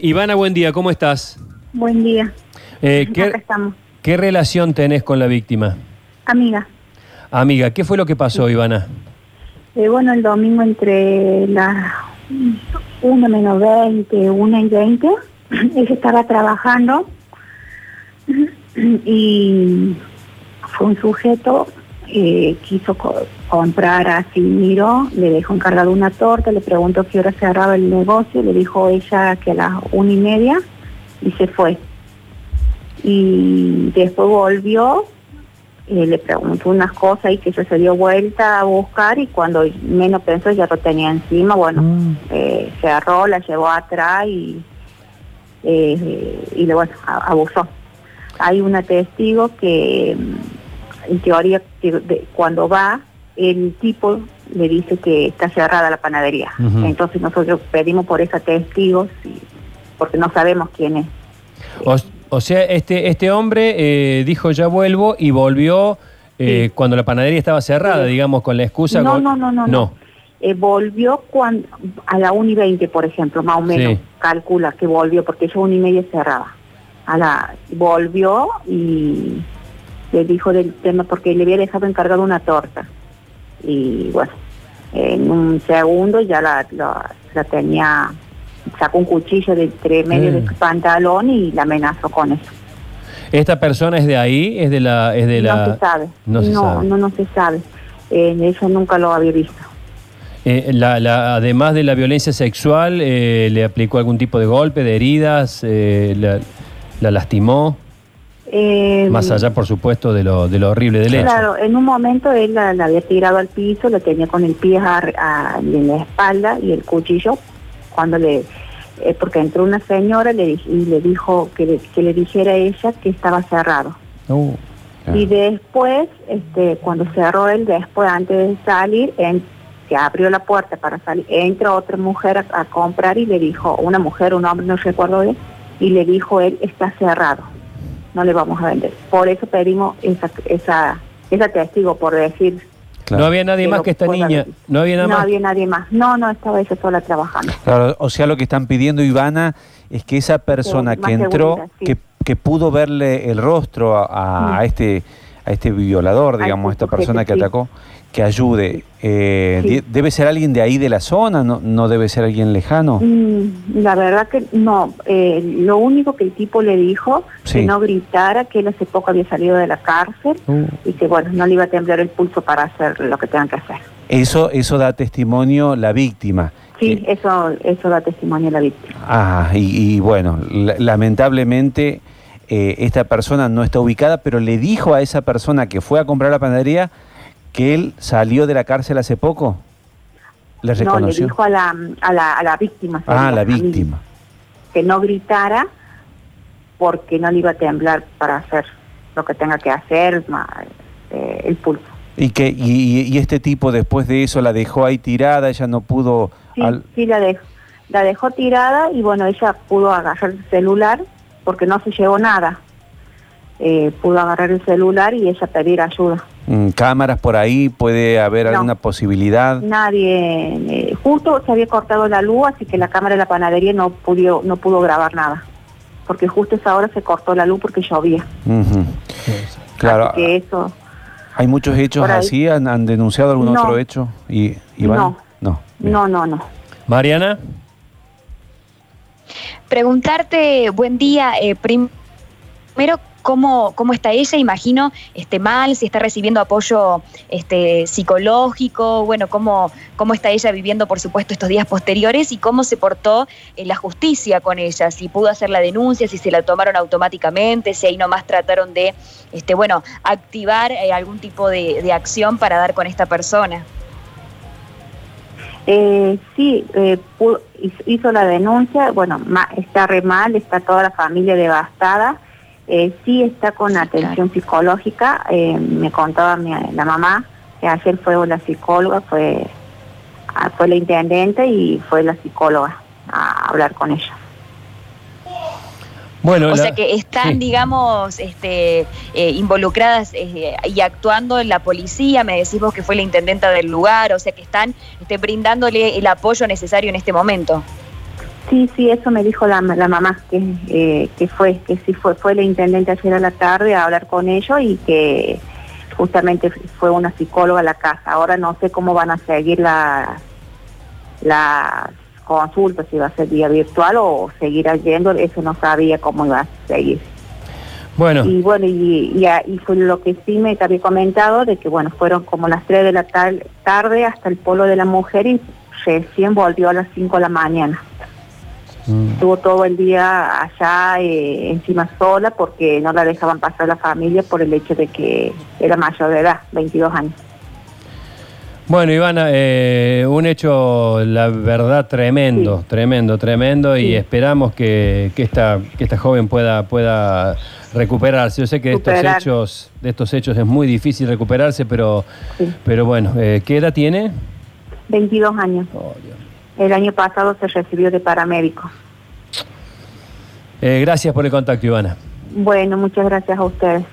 Ivana, buen día, ¿cómo estás? Buen día. Eh, Acá ¿qué, estamos. qué relación tenés con la víctima? Amiga, Amiga, ¿qué fue lo que pasó, Ivana? eh, bueno, el domingo entre las 1 menos 20, 1 y 20, ella estaba trabajando y fue un sujeto, eh, quiso co- comprar así, miró, le dejó encargado una torta, le preguntó qué hora cerraba el negocio, le dijo ella que a las una y media y se fue. Y después volvió, eh, le preguntó unas cosas y que ella se dio vuelta a buscar y cuando menos pensó ya lo tenía encima, bueno, eh, cerró, la llevó atrás y, eh, y le, bueno, a- abusó. Hay una testigo que mm, en teoría cuando va el tipo le dice que está cerrada la panadería. Entonces nosotros pedimos por esa testigo sí, porque no sabemos quién es. O, o sea, este, este hombre eh, dijo ya vuelvo y volvió eh, Sí. cuando la panadería estaba cerrada, Sí. digamos, con la excusa. No, con- no, no, no, no. Eh, volvió cuando, a la 1 y 20, por ejemplo, más o menos, Sí. calcula que volvió, porque ella 1 y media cerraba. A la, volvió y dijo del tema, porque le había dejado encargado una torta. Y bueno, en un segundo ya la, la, la tenía, sacó un cuchillo de entre medio de Mm. su pantalón y la amenazó con eso. ¿Esta persona es de ahí? ¿Es de la...? Es de la... No se sabe. No se sabe. no, no se sabe. Eh, ella nunca lo había visto. Eh, la- la- además de la violencia sexual, eh, ¿le aplicó algún tipo de golpe, de heridas? Eh, la, la lastimó? Eh, Más allá, por supuesto, de lo, de lo horrible del hecho. Claro, en un momento él la, la había tirado al piso, la tenía con el pie a- en la espalda y el cuchillo, cuando le, eh, porque entró una señora le, y le dijo que le, que le dijera a ella que estaba cerrado. Uh, Y después, este, cuando cerró él, después antes de salir, en- que abrió la puerta para salir, entra otra mujer a, a comprar y le dijo, una mujer, un hombre, no recuerdo bien, y le dijo él, está cerrado, no le vamos a vender. Por eso pedimos esa, esa, esa testigo, por decir, No había nadie más lo que esta niña. No había nada no más. había nadie más. No, no, estaba ella sola trabajando. Claro, o sea, lo que están pidiendo, Ivana, es que esa persona que entró, sí. que, que pudo verle el rostro a, a- a este a este violador, digamos, a esta persona que atacó, que ayude. Eh, Sí. ¿Debe ser alguien de ahí de la zona? ¿No, no debe ser alguien lejano? Mm, la verdad que no. Eh, lo único que el tipo le dijo, Sí. que no gritara, que él hace poco había salido de la cárcel Uh. y que bueno, no le iba a temblar el pulso para hacer lo que tengan que hacer. Eso, eso da testimonio la víctima. Sí, Que- eso eso da testimonio la víctima. Ah, y, y bueno, la- lamentablemente eh, esta persona no está ubicada, pero le dijo a esa persona que fue a comprar la panadería que él salió de la cárcel hace poco. ¿Le No, le reconoció? dijo a la, a la, a la víctima. ah, la mí, víctima. Que no gritara porque no le iba a temblar para hacer lo que tenga que hacer, eh, el pulso. Y que y, y este tipo después de eso la dejó ahí tirada, ella no pudo. Sí, al- sí la dejó, la dejó tirada y bueno, ella pudo agarrar el celular porque no se llevó nada. Eh, pudo agarrar el celular y ella pedir ayuda. mm, cámaras por ahí, puede haber No. alguna posibilidad. Nadie, eh, justo se había cortado la luz, así que la cámara de la panadería no pudo, no pudo grabar nada. Porque justo esa hora se cortó la luz porque llovía. Claro, Así que eso, hay muchos hechos así, ¿Han, han denunciado algún No. otro hecho? Y, Iván? No. No. bien. no, no, no. Mariana, Preguntarte, buen día, eh, prim- primero, ¿cómo, ¿cómo está ella? Imagino este, mal, si está recibiendo apoyo este, psicológico, bueno, cómo, cómo está ella viviendo, por supuesto, estos días posteriores y cómo se portó eh, la justicia con ella, si pudo hacer la denuncia, si se la tomaron automáticamente, si ahí nomás trataron de, este, bueno, activar eh, algún tipo de, acción para dar con esta persona. Eh, sí, eh, hizo la denuncia, bueno, ma- está re mal, está toda la familia devastada, eh, sí está con atención psicológica, eh, me contaba mi- la mamá que ayer fue la psicóloga, fue, ah, fue la intendente y fue la psicóloga a hablar con ella. bueno, O la- sea que están, sí. digamos, este, eh, involucradas eh, y actuando en la policía, me decís vos que fue la intendenta del lugar, o sea que están este, brindándole el apoyo necesario en este momento. Sí, sí, eso me dijo la, la mamá, que, eh, que fue, que sí fue, fue la intendente ayer a la tarde a hablar con ellos y que justamente fue una psicóloga a la casa. Ahora no sé cómo van a seguir la, las consultas, si va a ser vía virtual o seguir yendo, eso no sabía cómo iba a seguir. Bueno. Y bueno, y, y, y fue lo que sí me había comentado, de que bueno, fueron como las 3 de la tarde hasta el polo de la mujer y recién volvió a las 5 de la mañana. Mm. Estuvo todo el día allá eh, encima sola porque no la dejaban pasar la familia por el hecho de que era mayor de edad, 22 años. Bueno, Ivana, eh, un hecho, la verdad, tremendo, Sí. tremendo, tremendo, y esperamos que, que esta, que esta joven pueda, pueda recuperarse. Yo sé que de estos hechos, de estos hechos es muy difícil recuperarse, pero, Sí. pero bueno, eh, ¿qué edad tiene? 22 años. Oh, Dios. El año pasado se recibió de paramédico. Eh, gracias por el contacto, Ivana. Bueno, muchas gracias a ustedes.